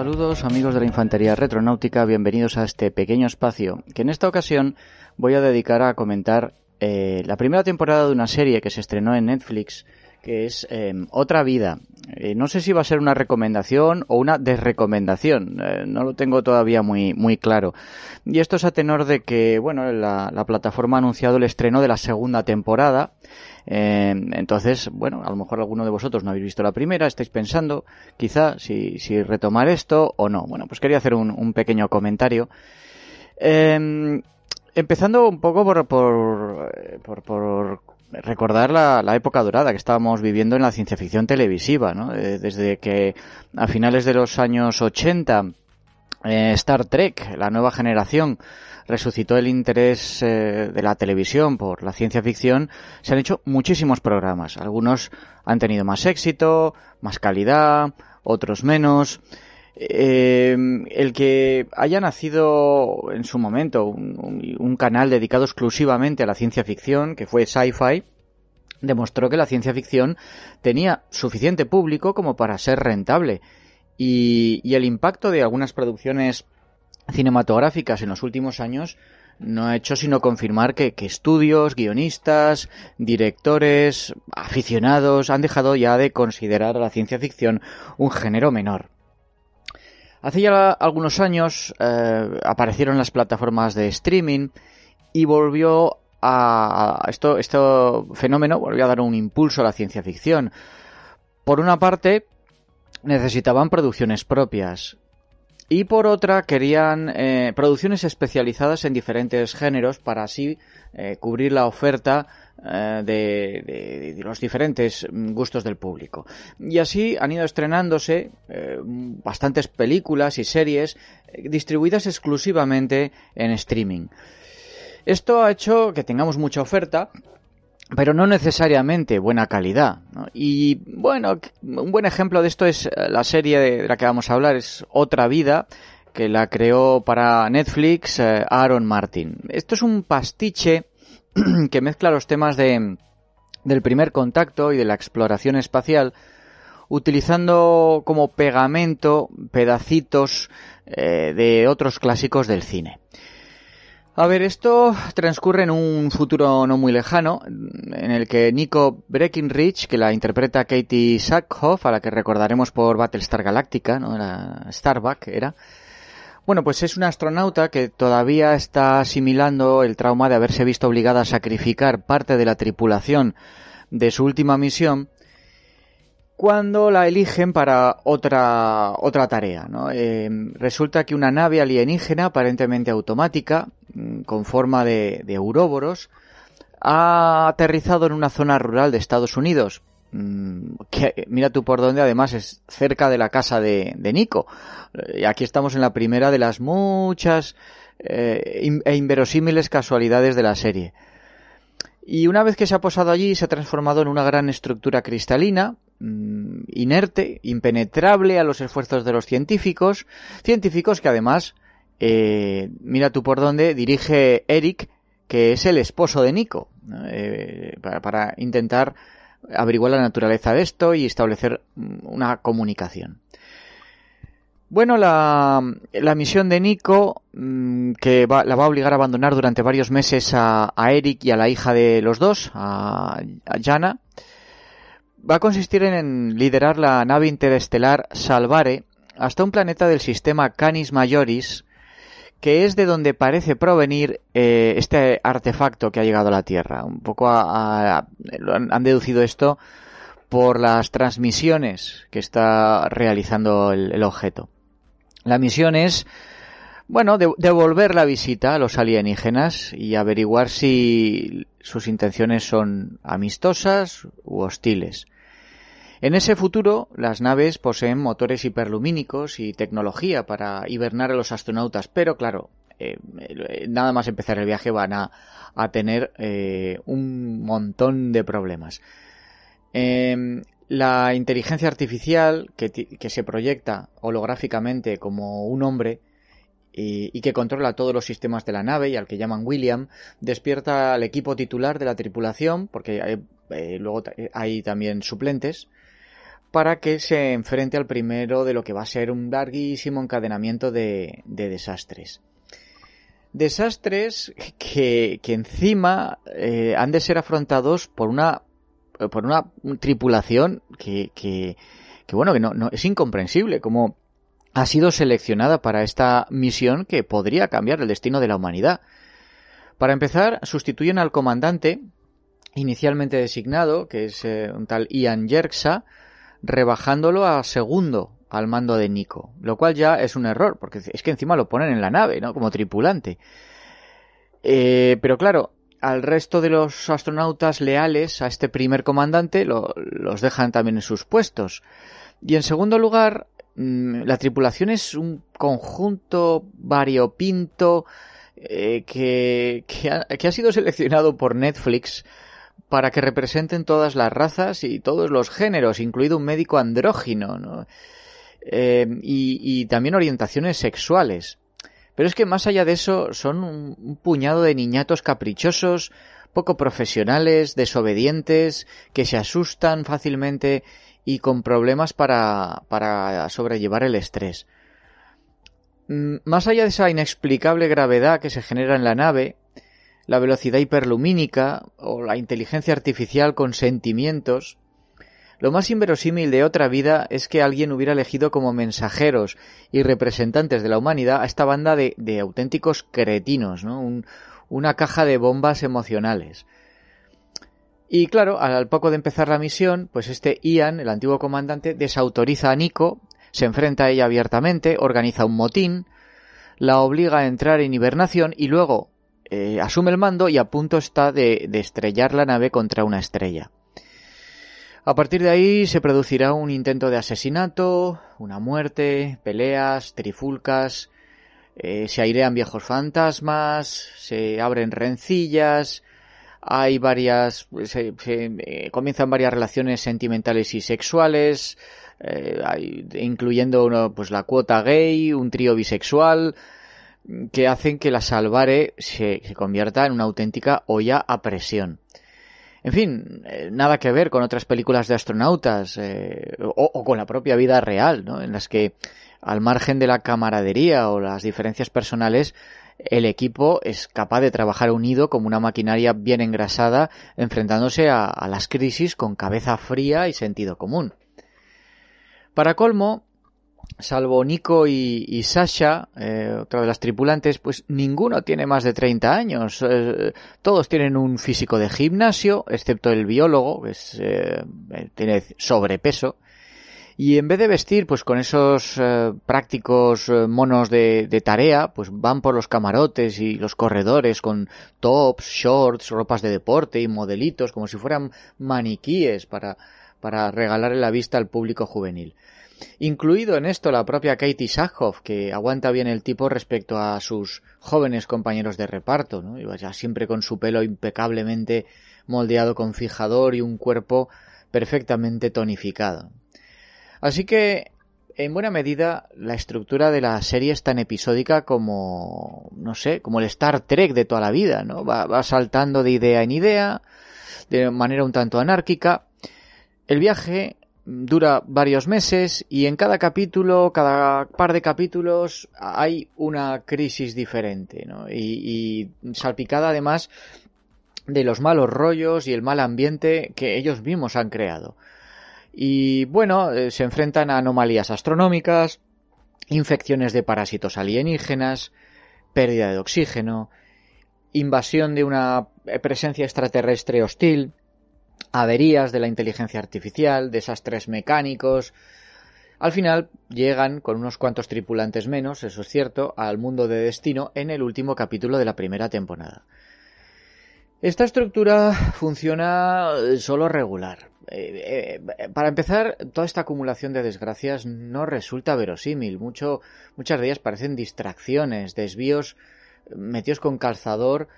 Saludos amigos de la Infantería Retronáutica, bienvenidos a este pequeño espacio que en esta ocasión voy a dedicar a comentar eh, la primera temporada de una serie que se estrenó en Netflix que es em, Otra Vida. Eh, no sé si va a ser una recomendación o una desrecomendación, eh, no lo tengo todavía muy, muy claro. Y esto es a tenor de que, bueno, la, la plataforma ha anunciado el estreno de la segunda temporada. Em, entonces, bueno, a lo mejor alguno de vosotros no habéis visto la primera, estáis pensando quizá si, si retomar esto o no. Bueno, pues quería hacer un, un pequeño comentario. Em, empezando un poco por, por, por, por recordar la, la, época dorada que estábamos viviendo en la ciencia ficción televisiva, ¿no? Eh, desde que a finales de los años 80 eh, Star Trek, la nueva generación, resucitó el interés eh, de la televisión por la ciencia ficción, se han hecho muchísimos programas. Algunos han tenido más éxito, más calidad, otros menos. Eh, el que haya nacido en su momento un, canal dedicado exclusivamente a la ciencia ficción, que fue Sci-Fi, demostró que la ciencia ficción tenía suficiente público como para ser rentable. Y, y el impacto de algunas producciones cinematográficas en los últimos años no ha hecho sino confirmar que, que, estudios, guionistas, directores, aficionados han dejado ya de considerar a la ciencia ficción un género menor. Hace ya algunos años eh, aparecieron las plataformas de streaming y volvió a, esto, este fenómeno volvió a dar un impulso a la ciencia ficción. Por una parte, necesitaban producciones propias y por otra querían eh, producciones especializadas en diferentes géneros para así eh, cubrir la oferta eh, de, de, de, los diferentes gustos del público. Y así han ido estrenándose bastantes películas y series distribuidas exclusivamente en streaming. Esto ha hecho que tengamos mucha oferta, pero no necesariamente buena calidad. Y bueno, un buen ejemplo de esto es la serie de la que vamos a hablar, es Otra Vida, que la creó para Netflix eh, Aaron Martin. Esto es un pastiche que mezcla los temas de, del primer contacto y de la exploración espacial, utilizando como pegamento pedacitos eh, de otros clásicos del cine. A ver, esto transcurre en un futuro no muy lejano, en el que Nico Breckinridge, que la interpreta Katie Sackhoff, a la que recordaremos por Battlestar Galactica, ¿no? Era Starbuck, era, bueno, pues es una astronauta que todavía está asimilando el trauma de haberse visto obligada a sacrificar parte de la tripulación de su última misión cuando la eligen para otra, otra tarea. ¿no? Eh, resulta que una nave alienígena, aparentemente automática, mm, con forma de, de ha aterrizado en una zona rural de Estados Unidos, mm, que mira tú por dónde además es cerca de la casa de, de Nico. Y aquí estamos en la primera de las muchas eh, e inverosímiles casualidades de la serie. Y una vez que se ha posado allí, se ha transformado en una gran estructura cristalina, mmm, inerte, impenetrable a los esfuerzos de los científicos, científicos que además, eh, mira tú por dónde, dirige Eric, que es el esposo de Nico, eh, para, para, intentar averiguar la naturaleza de esto y establecer una comunicación. Bueno, la, misión de Nico, mmm, que va, la va a obligar a abandonar durante varios meses a, Eric y a la hija de los dos, a, Jana, va a consistir en liderar la nave interestelar Salvare hasta un planeta del sistema Canis Majoris, que es de donde parece provenir eh, este artefacto que ha llegado a la Tierra. Un poco a, han deducido esto por las transmisiones que está realizando el objeto. La misión es, bueno, de, devolver la visita a los alienígenas y averiguar si sus intenciones son amistosas u hostiles. En ese futuro, las naves poseen motores hiperlumínicos y tecnología para hibernar a los astronautas, pero claro, eh, nada más empezar el viaje van a, a tener eh, un montón de problemas. Eh, la inteligencia artificial que, se proyecta holográficamente como un hombre y, que controla todos los sistemas de la nave y al que llaman William, despierta al equipo titular de la tripulación, porque eh, luego hay también suplentes, para que se enfrente al primero de lo que va a ser un larguísimo encadenamiento de, desastres. Desastres que, encima eh, han de ser afrontados por una, por una tripulación que, que, bueno, que no, no, es incomprensible, como ha sido seleccionada para esta misión que podría cambiar el destino de la humanidad. Para empezar, sustituyen al comandante inicialmente designado, que es eh, un tal Ian Jerksa, rebajándolo a segundo al mando de Nico, lo cual ya es un error, porque es que encima lo ponen en la nave, ¿no? Como tripulante. Eh, pero claro, al resto de los astronautas leales a este primer comandante los dejan también en sus puestos. Y en segundo lugar, mm, la tripulación es un conjunto variopinto eh, que, que, ha, sido seleccionado por Netflix para que representen todas las razas y todos los géneros, incluido un médico andrógino, eh, y, también orientaciones sexuales. Pero es que más allá de eso son un, puñado de niñatos caprichosos, poco profesionales, desobedientes, que se asustan fácilmente y con problemas para, para sobrellevar el estrés. Mm, más allá de esa inexplicable gravedad que se genera en la nave, la velocidad hiperlumínica o la inteligencia artificial con sentimientos, lo más inverosímil de otra vida es que alguien hubiera elegido como mensajeros y representantes de la humanidad a esta banda de, auténticos cretinos, ¿no? una caja de bombas emocionales. Y claro, al poco de empezar la misión, pues este Ian, el antiguo comandante, desautoriza a Nico se enfrenta a ella abiertamente, organiza un motín, la obliga a entrar en hibernación y luego eh, asume el mando y a punto está de, estrellar la nave contra una estrella. A partir de ahí se producirá un intento de asesinato, una muerte, peleas, trifulcas, eh, se airean viejos fantasmas, se abren rencillas, hay varias, se, eh, comienzan varias relaciones sentimentales y sexuales, eh, incluyendo pues la cuota gay, un trío bisexual, que hacen que la Salvare se, convierta en una auténtica olla a presión. En fin, eh, nada que ver con otras películas de astronautas eh, o, con la propia vida real, ¿no? en las que al margen de la camaradería o las diferencias personales, el equipo es capaz de trabajar unido como una maquinaria bien engrasada, enfrentándose a las crisis con cabeza fría y sentido común. Para colmo, salvo Nico y, Sasha, eh, otra de las tripulantes, pues ninguno tiene más de 30 años. Eh, todos tienen un físico de gimnasio, excepto el biólogo, que eh, tiene sobrepeso. Y en vez de vestir pues con esos prácticos monos de, de, tarea, pues van por los camarotes y los corredores con tops, shorts, ropas de deporte y modelitos, como si fueran maniquíes para para regalarle la vista al público juvenil. Incluido en esto la propia Katie Sackhoff, que aguanta bien el tipo respecto a sus jóvenes compañeros de reparto, ¿no? ya siempre con su pelo impecablemente moldeado con fijador y un cuerpo perfectamente tonificado. Así que, en buena medida, la estructura de la serie es tan episódica como, no sé, como el Star Trek de toda la vida, ¿no? va saltando de idea en idea, de manera un tanto anárquica, el viaje dura varios meses y en cada capítulo, cada par de capítulos, hay una crisis diferente, ¿no? Y, salpicada además de los malos rollos y el mal ambiente que ellos mismos han creado. Y bueno, eh, se enfrentan a anomalías astronómicas, infecciones de parásitos alienígenas, pérdida de oxígeno, invasión de una presencia extraterrestre hostil, averías de la inteligencia artificial, desastres mecánicos. Al final llegan, con unos cuantos tripulantes menos, eso es cierto, al mundo de destino en el último capítulo de la primera temporada. Esta estructura funciona solo regular. Eh, eh, para empezar, toda esta acumulación de desgracias no resulta verosímil. Mucho, muchas de ellas parecen distracciones, desvíos metidos con calzador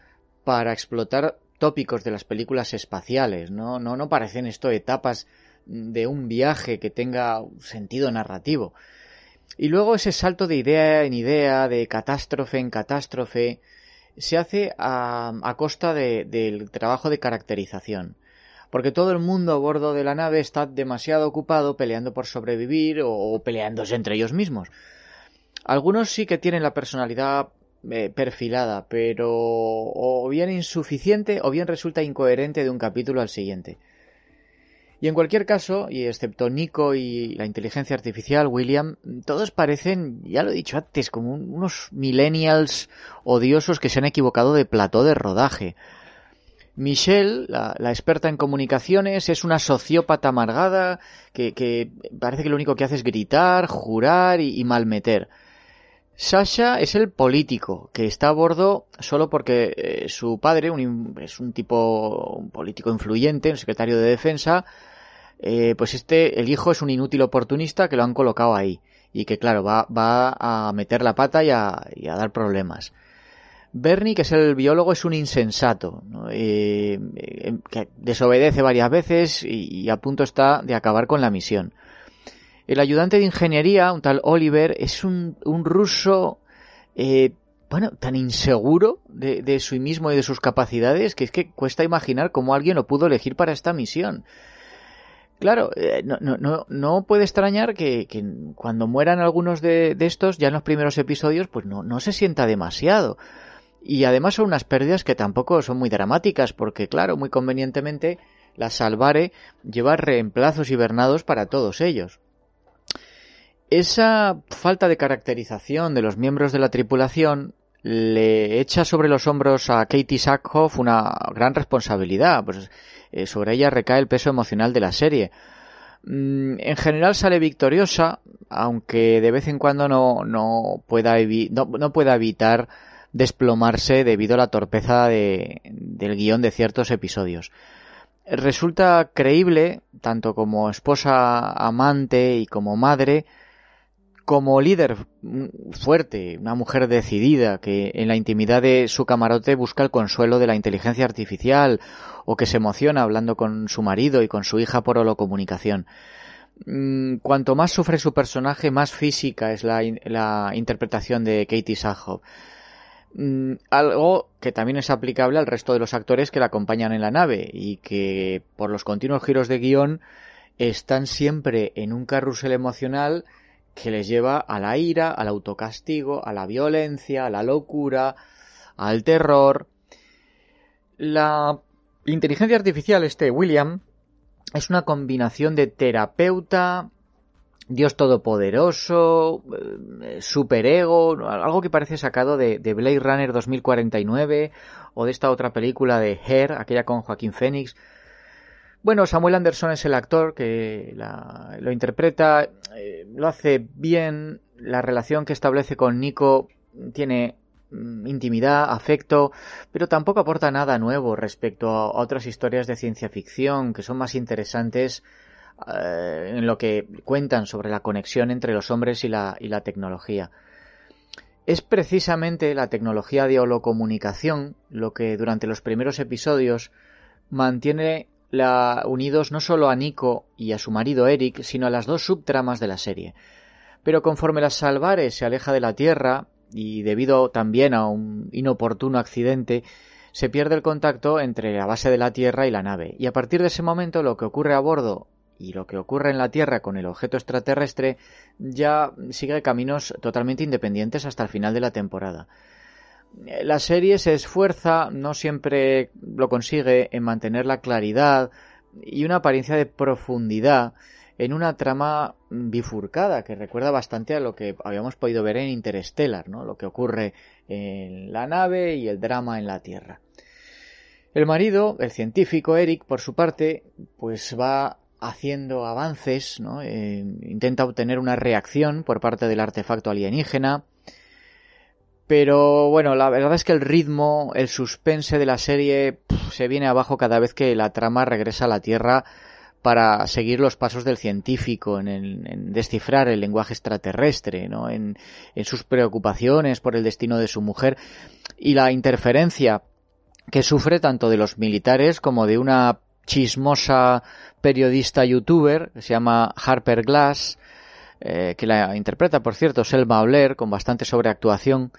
para explotar tópicos de las películas espaciales, ¿no? No, parecen esto etapas de un viaje que tenga sentido narrativo. Y luego ese salto de idea en idea, de catástrofe en catástrofe, se hace a, costa del trabajo de caracterización. porque todo el mundo a bordo de la nave está demasiado ocupado peleando por sobrevivir o, peleándose entre ellos mismos. Algunos sí que tienen la personalidad eh, perfilada, pero o bien insuficiente o bien resulta incoherente de un capítulo al siguiente. Y en cualquier caso, y excepto Nico y la inteligencia artificial, William, todos parecen, ya lo he dicho antes, como unos millennials odiosos que se han equivocado de plató de rodaje. Michelle, la, experta en comunicaciones, es una sociópata amargada que, parece que lo único que hace es gritar, jurar y, malmeter. Sasha es el político que está a bordo solo porque eh, su padre es un tipo un político influyente, un secretario de defensa, eh, pues este, el hijo es un inútil oportunista que lo han colocado ahí y que claro, va, va a meter la pata y a, dar problemas. Bernie, que es el biólogo, es un insensato, eh, eh, que desobedece varias veces y, a punto está de acabar con la misión. El ayudante de ingeniería, un tal Oliver, es un, un ruso, bueno, tan inseguro de, de sí mismo y de sus capacidades que es que cuesta imaginar cómo alguien lo pudo elegir para esta misión. Claro, eh, no, no, no, puede extrañar que, cuando mueran algunos de, estos, ya en los primeros episodios, pues no, no se sienta demasiado. Y además son unas pérdidas que tampoco son muy dramáticas, porque claro, muy convenientemente, la Salvare lleva reemplazos hibernados para todos ellos. Esa falta de caracterización de los miembros de la tripulación le echa sobre los hombros a Katie Sackhoff una gran responsabilidad. Pues eh, sobre ella recae el peso emocional de la serie. Mm, en general sale victoriosa, aunque de vez en cuando no, no, pueda, no, pueda evitar desplomarse debido a la torpeza de, del guion de ciertos episodios. Resulta creíble, tanto como esposa amante y como madre, como líder fuerte, una mujer decidida que en la intimidad de su camarote busca el consuelo de la inteligencia artificial o que se emociona hablando con su marido y con su hija por holocomunicación. Mm, cuanto más sufre su personaje, más física es la, interpretación de Katie Sackhoff. Mm, algo que también es aplicable al resto de los actores que la acompañan en la nave y que por los continuos giros de guion están siempre en un carrusel emocional que les lleva a la ira, al autocastigo, a la violencia, a la locura, al terror. La inteligencia artificial, este William, es una combinación de terapeuta, Dios todopoderoso, eh, superego, algo que parece sacado de, de, Blade Runner 2049 o de esta otra película de Her, aquella con Joaquín Phoenix. Bueno, Samuel Anderson es el actor que lo interpreta, eh, lo hace bien, la relación que establece con Nico tiene mm, intimidad, afecto, pero tampoco aporta nada nuevo respecto a otras historias de ciencia ficción que son más interesantes eh, en lo que cuentan sobre la conexión entre los hombres y la, y la tecnología. Es precisamente la tecnología de holocomunicación lo que durante los primeros episodios mantiene la, unidos no solo a Nico y a su marido Eric, sino a las dos subtramas de la serie. Pero conforme la Salvare se aleja de la Tierra, y debido también a un inoportuno accidente, se pierde el contacto entre la base de la Tierra y la nave. Y a partir de ese momento lo que ocurre a bordo y lo que ocurre en la Tierra con el objeto extraterrestre ya sigue caminos totalmente independientes hasta el final de la temporada. La serie se esfuerza, no siempre lo consigue, en mantener la claridad y una apariencia de profundidad en una trama bifurcada que recuerda bastante a lo que habíamos podido ver en Interstellar, ¿no? lo que ocurre en la nave y el drama en la Tierra. El marido, el científico Eric, por su parte, pues va haciendo avances, ¿no? Eh, intenta obtener una reacción por parte del artefacto alienígena, pero bueno, la verdad es que el ritmo, el suspense de la serie se viene abajo cada vez que la trama regresa a la Tierra para seguir los pasos del científico en, descifrar el lenguaje extraterrestre, ¿no? en, sus preocupaciones por el destino de su mujer y la interferencia que sufre tanto de los militares como de una chismosa periodista youtuber que se llama Harper Glass, eh, que la interpreta, por cierto, Selma Blair, con bastante sobreactuación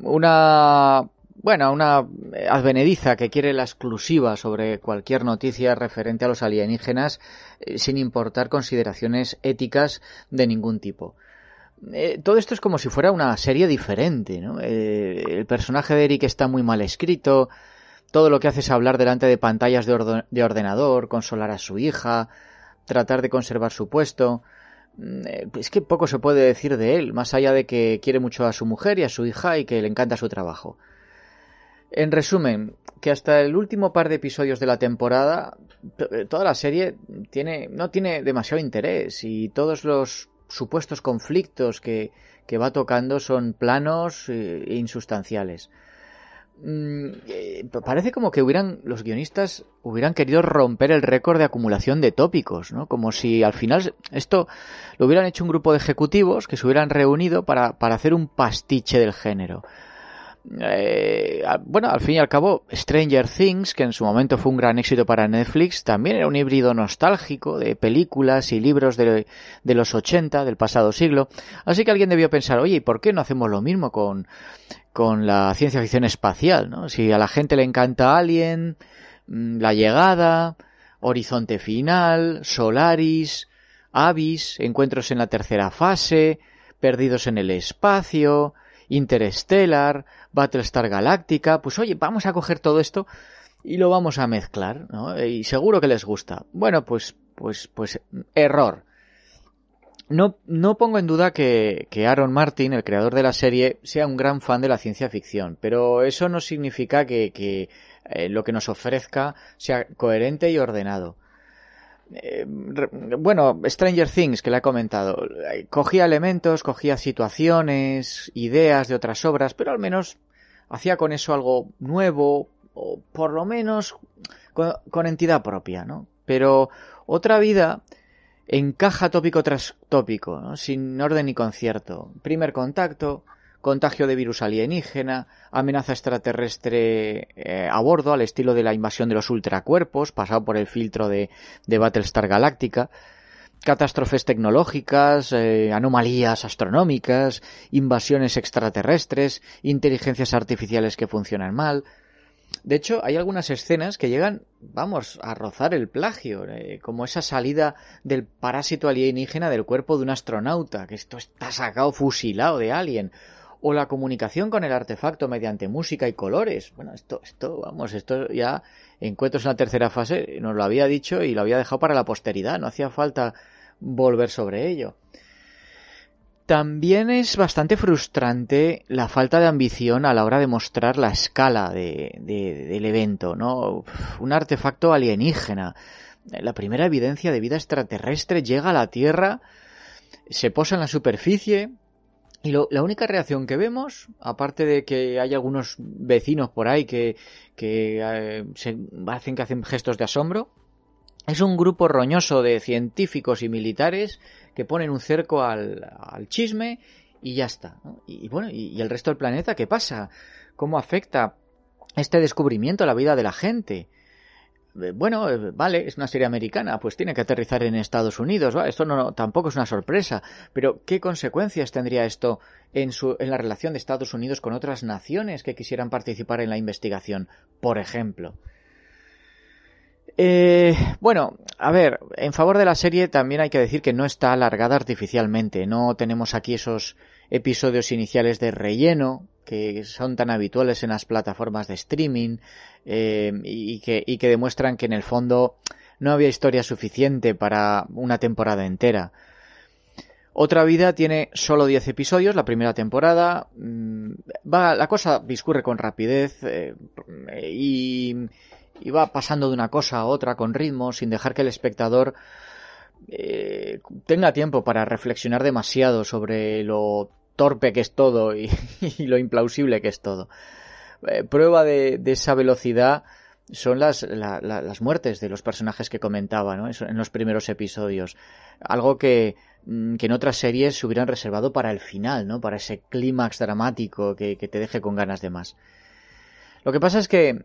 una bueno, una advenediza que quiere la exclusiva sobre cualquier noticia referente a los alienígenas eh, sin importar consideraciones éticas de ningún tipo. Eh, todo esto es como si fuera una serie diferente, ¿no? Eh, el personaje de Eric está muy mal escrito, todo lo que hace es hablar delante de pantallas de, de ordenador, consolar a su hija, tratar de conservar su puesto. Mm, es que poco se puede decir de él, más allá de que quiere mucho a su mujer y a su hija y que le encanta su trabajo. En resumen, que hasta el último par de episodios de la temporada, toda la serie tiene, no tiene demasiado interés y todos los supuestos conflictos que, que va tocando son planos e insustanciales. Mm, eh, parece como que hubieran los guionistas hubieran querido romper el récord de acumulación de tópicos, ¿no? Como si al final esto lo hubieran hecho un grupo de ejecutivos que se hubieran reunido para, para hacer un pastiche del género. Eh, bueno, al fin y al cabo, Stranger Things, que en su momento fue un gran éxito para Netflix, también era un híbrido nostálgico de películas y libros de, los 80, del pasado siglo. Así que alguien debió pensar, oye, ¿y por qué no hacemos lo mismo con, con la ciencia ficción espacial? ¿no? Si a la gente le encanta Alien, mm, La Llegada, Horizonte Final, Solaris, Avis, Encuentros en la Tercera Fase, Perdidos en el Espacio, Interstellar, Battlestar Galactica, pues oye, vamos a coger todo esto y lo vamos a mezclar, ¿no? Y seguro que les gusta. Bueno, pues, pues, pues, error. No, no pongo en duda que, que, Aaron Martin, el creador de la serie, sea un gran fan de la ciencia ficción, pero eso no significa que, eh, lo que nos ofrezca sea coherente y ordenado. Eh, bueno, Stranger Things, que le he comentado, cogía elementos, cogía situaciones, ideas de otras obras, pero al menos hacía con eso algo nuevo, o por lo menos con, entidad propia, ¿no? Pero otra vida encaja tópico tras tópico, sin orden ni concierto. Primer contacto, contagio de virus alienígena, amenaza extraterrestre eh, a bordo al estilo de la invasión de los ultracuerpos, pasado por el filtro de, Battlestar Galactica, catástrofes tecnológicas, eh, anomalías astronómicas, invasiones extraterrestres, inteligencias artificiales que funcionan mal. De hecho, hay algunas escenas que llegan, vamos, a rozar el plagio, eh, como esa salida del parásito alienígena del cuerpo de un astronauta, que esto está sacado fusilado de Alien, o la comunicación con el artefacto mediante música y colores. Bueno, esto, esto, vamos, esto ya encuentros en la tercera fase nos lo había dicho y lo había dejado para la posteridad, no hacía falta volver sobre ello. También es bastante frustrante la falta de ambición a la hora de mostrar la escala de, del evento, ¿no? Un artefacto alienígena. La primera evidencia de vida extraterrestre llega a la Tierra, se posa en la superficie, y la única reacción que vemos, aparte de que hay algunos vecinos por ahí que, que eh, se hacen que hacen gestos de asombro, es un grupo roñoso de científicos y militares que ponen un cerco al, chisme y ya está. Y, bueno, y, el resto del planeta, ¿qué pasa? ¿Cómo afecta este descubrimiento a la vida de la gente? Eh, bueno, eh, vale, es una serie americana, pues tiene que aterrizar en Estados Unidos, esto no, tampoco es una sorpresa, pero ¿qué consecuencias tendría esto en, su, en la relación de Estados Unidos con otras naciones que quisieran participar en la investigación, por ejemplo? Eh, bueno, a ver, en favor de la serie también hay que decir que no está alargada artificialmente, no tenemos aquí esos episodios iniciales de relleno que son tan habituales en las plataformas de streaming eh, y, que, demuestran que en el fondo no había historia suficiente para una temporada entera. Otra vida tiene solo 10 episodios, la primera temporada. Mm, va, la cosa discurre con rapidez eh, y, va pasando de una cosa a otra con ritmo, sin dejar que el espectador eh, tenga tiempo para reflexionar demasiado sobre lo torpe que es todo y, lo implausible que es todo. Eh, prueba de, esa velocidad son las, las muertes de los personajes que comentaba ¿no? en los primeros episodios. Algo que, mm, que, en otras series se hubieran reservado para el final, ¿no? para ese clímax dramático que, que te deje con ganas de más. Lo que pasa es que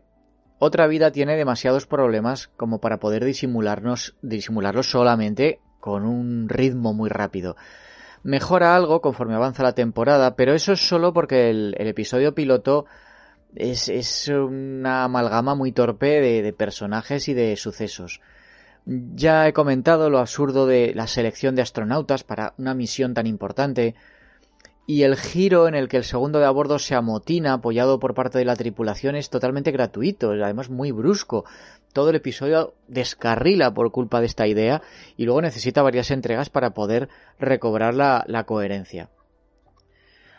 otra vida tiene demasiados problemas como para poder disimularnos, disimularlos solamente con un ritmo muy rápido mejora algo conforme avanza la temporada, pero eso es solo porque el, episodio piloto es, es una amalgama muy torpe de, de personajes y de sucesos. Ya he comentado lo absurdo de la selección de astronautas para una misión tan importante y el giro en el que el segundo de a bordo se amotina apoyado por parte de la tripulación es totalmente gratuito, además muy brusco. Todo el episodio descarrila por culpa de esta idea y luego necesita varias entregas para poder recobrar la, coherencia.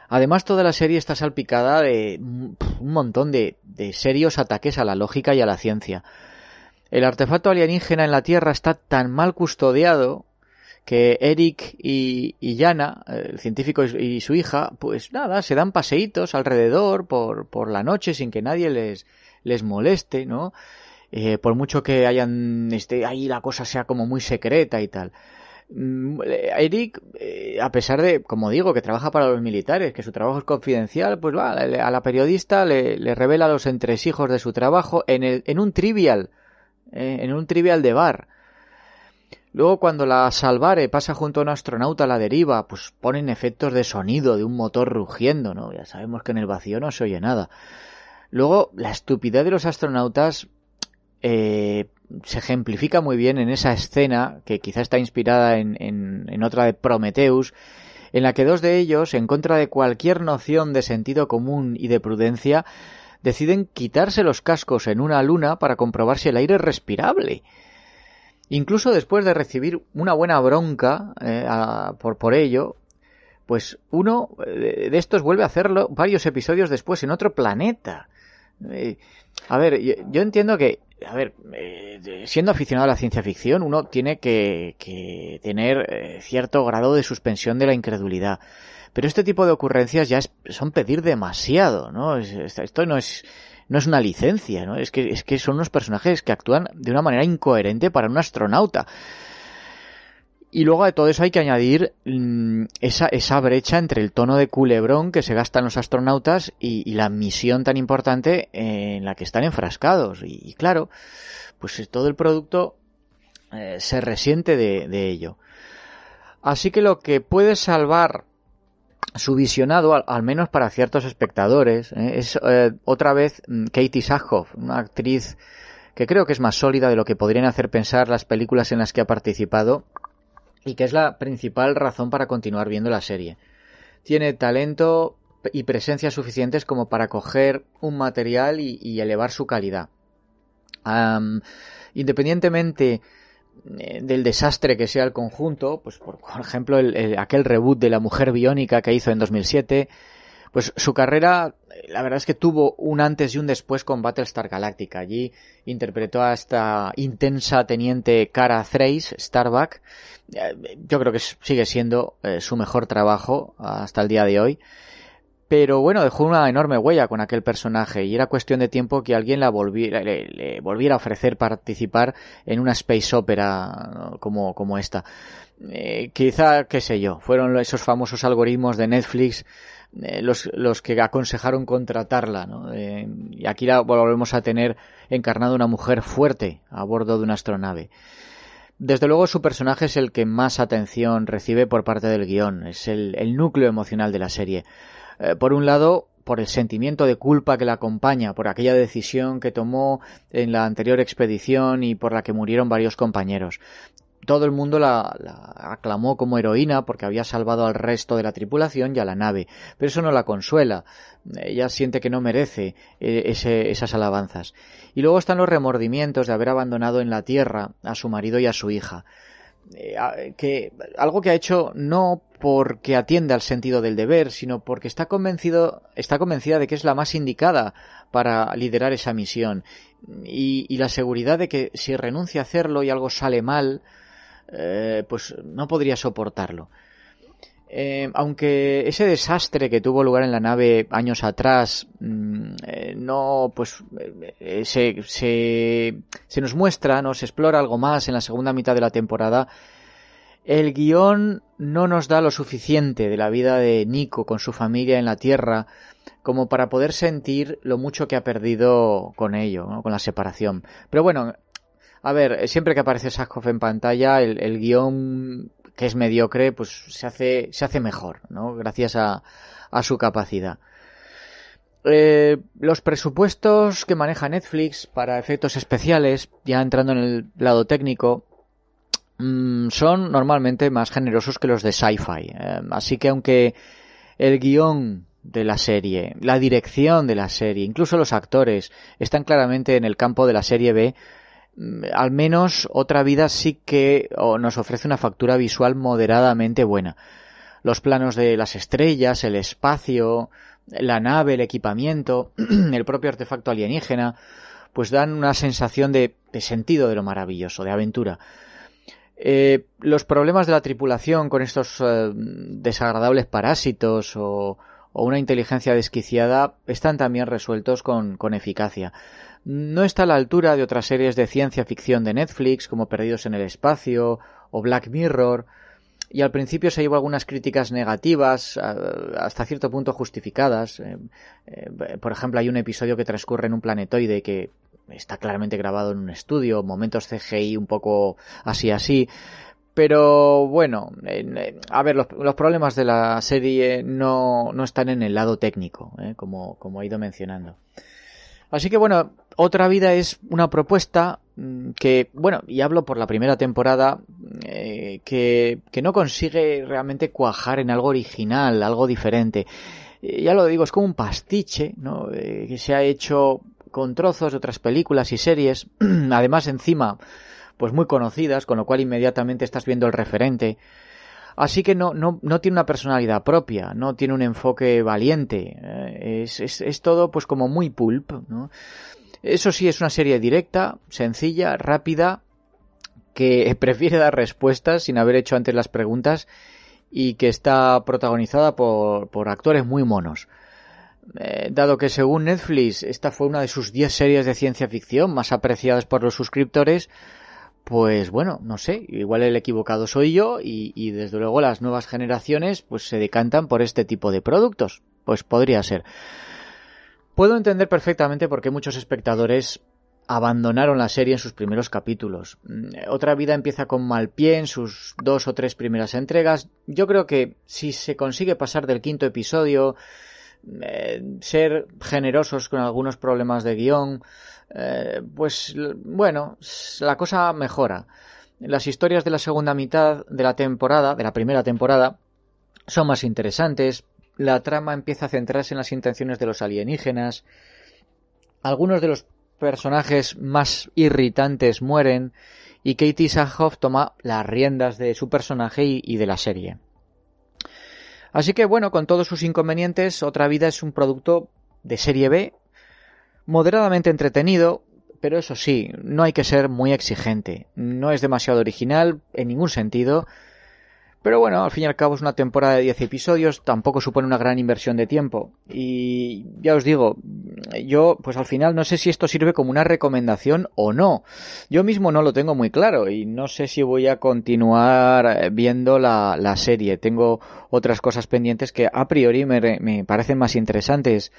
Además, toda la serie está salpicada de un montón de, de serios ataques a la lógica y a la ciencia. El artefacto alienígena en la Tierra está tan mal custodiado que Eric y, y Yana, el científico y su hija, pues nada, se dan paseitos alrededor por, por la noche sin que nadie les, les moleste, ¿no? Eh, por mucho que hayan, este, ahí la cosa sea como muy secreta y tal. Mm, Eric, eh, a pesar de, como digo, que trabaja para los militares, que su trabajo es confidencial, pues va, a la periodista le, revela los entresijos de su trabajo en, el, en un trivial, eh, en un trivial de bar. Luego cuando la Salvare pasa junto a un astronauta a la deriva, pues ponen efectos de sonido de un motor rugiendo, ¿no? Ya sabemos que en el vacío no se oye nada. Luego, la estupidez de los astronautas eh, se ejemplifica muy bien en esa escena, que quizá está inspirada en, en, en otra de Prometheus, en la que dos de ellos, en contra de cualquier noción de sentido común y de prudencia, deciden quitarse los cascos en una luna para comprobar si el aire es respirable. Incluso después de recibir una buena bronca eh, a, por, por ello, pues uno de estos vuelve a hacerlo varios episodios después en otro planeta. Eh, a ver, yo, yo, entiendo que, a ver, eh, siendo aficionado a la ciencia ficción, uno tiene que, que tener eh, cierto grado de suspensión de la incredulidad. Pero este tipo de ocurrencias ya es, son pedir demasiado, ¿no? Esto no es no es una licencia, ¿no? Es que, es que son unos personajes que actúan de una manera incoherente para un astronauta. Y luego de todo eso hay que añadir mmm, esa, esa brecha entre el tono de culebrón que se gastan los astronautas y, la misión tan importante en la que están enfrascados. Y, claro, pues todo el producto eh, se resiente de ello. Así que lo que puede salvar su visionado, al, menos para ciertos espectadores, ¿eh? es eh, otra vez mm, Katie Sackhoff, una actriz que creo que es más sólida de lo que podrían hacer pensar las películas en las que ha participado y que es la principal razón para continuar viendo la serie. Tiene talento y presencia suficientes como para coger un material y, elevar su calidad. Independientemente del desastre que sea el conjunto, pues por, ejemplo el, el, aquel reboot de la mujer biónica que hizo en 2007, pues su carrera la verdad es que tuvo un antes y un después con Battlestar Galactica. Allí interpretó a esta intensa teniente Cara Thrace, Starbuck. Eh, yo creo que sigue siendo eh, su mejor trabajo hasta el día de hoy. Pero bueno, dejó una enorme huella con aquel personaje y era cuestión de tiempo que alguien la volviera, le, volviera a ofrecer participar en una space opera como, como esta. Eh, quizá, qué sé yo, fueron esos famosos algoritmos de Netflix eh, los, los que aconsejaron contratarla. ¿no? Eh, y aquí la volvemos a tener encarnado una mujer fuerte a bordo de una astronave. Desde luego su personaje es el que más atención recibe por parte del guion, es el, el núcleo emocional de la serie. Eh, por un lado, por el sentimiento de culpa que la acompaña, por aquella decisión que tomó en la anterior expedición y por la que murieron varios compañeros. Todo el mundo la, la, aclamó como heroína porque había salvado al resto de la tripulación y a la nave, pero eso no la consuela. Ella siente que no merece eh, esas alabanzas. Y luego están los remordimientos de haber abandonado en la tierra a su marido y a su hija. Eh, que algo que ha hecho no porque atiende al sentido del deber, sino porque está convencido, está convencida de que es la más indicada para liderar esa misión. Y, la seguridad de que si renuncia a hacerlo y algo sale mal, eh, pues no podría soportarlo. Eh, aunque ese desastre que tuvo lugar en la nave años atrás mmm, eh, no pues eh, se, se, se, nos muestra, nos explora algo más en la segunda mitad de la temporada, el guion no nos da lo suficiente de la vida de Nico con su familia en la Tierra como para poder sentir lo mucho que ha perdido con ello, con la separación. Pero bueno, a ver, siempre que aparece Sackhoff en pantalla, el, el guion que es mediocre, pues se hace, se hace mejor, ¿no? Gracias a, a su capacidad. eh, los presupuestos que maneja Netflix para efectos especiales, ya entrando en el lado técnico, mm, son normalmente más generosos que los de sci-fi. Eh, así que aunque el guion de la serie, la dirección de la serie, incluso los actores están claramente en el campo de la serie B, al menos otra vida sí que nos ofrece una factura visual moderadamente buena. Los planos de las estrellas, el espacio, la nave, el equipamiento, el propio artefacto alienígena, pues dan una sensación de, sentido de lo maravilloso, de aventura. Eh, los problemas de la tripulación con estos eh, desagradables parásitos o, una inteligencia desquiciada están también resueltos con, eficacia. No está a la altura de otras series de ciencia ficción de Netflix como Perdidos en el Espacio o Black Mirror, y al principio se llevó algunas críticas negativas, hasta cierto punto justificadas. Eh, eh, por ejemplo, hay un episodio que transcurre en un planetoide que está claramente grabado en un estudio, momentos CGI un poco así así. Pero bueno, a ver, los, problemas de la serie no, no, están en el lado técnico, eh, como, como he ido mencionando. Así que bueno, otra vida es una propuesta mm, que, bueno, y hablo por la primera temporada, eh, que, que, no consigue realmente cuajar en algo original, algo diferente. Eh, ya lo digo, es como un pastiche, ¿no? Eh, que se ha hecho con trozos de otras películas y series, además encima, pues muy conocidas, con lo cual inmediatamente estás viendo el referente. Así que no, no, no tiene una personalidad propia, no tiene un enfoque valiente. Es, es, es, todo pues como muy pulp, ¿no? Eso sí, es una serie directa, sencilla, rápida, que prefiere dar respuestas sin haber hecho antes las preguntas y que está protagonizada por, por actores muy monos. Eh, dado que según Netflix esta fue una de sus 10 series de ciencia ficción más apreciadas por los suscriptores, pues bueno, no sé, igual el equivocado soy yo y, desde luego las nuevas generaciones pues se decantan por este tipo de productos. Pues podría ser. Puedo entender perfectamente por qué muchos espectadores abandonaron la serie en sus primeros capítulos. Mm, otra vida empieza con mal pie en sus dos o tres primeras entregas. Yo creo que si se consigue pasar del quinto episodio, eh, ser generosos con algunos problemas de guion, eh, pues bueno, la cosa mejora. Las historias de la segunda mitad de la temporada, de la primera temporada, son más interesantes. La trama empieza a centrarse en las intenciones de los alienígenas. Algunos de los personajes más irritantes mueren y Katie Sackhoff toma las riendas de su personaje y de la serie. Así que bueno, con todos sus inconvenientes, Otra Vida es un producto de serie B moderadamente entretenido, pero eso sí, no hay que ser muy exigente. No es demasiado original en ningún sentido. Pero bueno, al fin y al cabo es una temporada de 10 episodios, tampoco supone una gran inversión de tiempo. Y ya os digo, yo pues al final no sé si esto sirve como una recomendación o no. Yo mismo no lo tengo muy claro y no sé si voy a continuar viendo la, la serie. Tengo otras cosas pendientes que a priori me, me parecen más interesantes.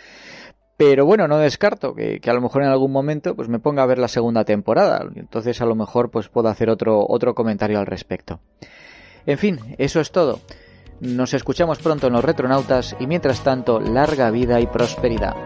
Pero bueno, no descarto que, que, a lo mejor en algún momento pues me ponga a ver la segunda temporada. Entonces a lo mejor pues puedo hacer otro, otro comentario al respecto. En fin, eso es todo. Nos escuchamos pronto en los retronautas y mientras tanto, larga vida y prosperidad.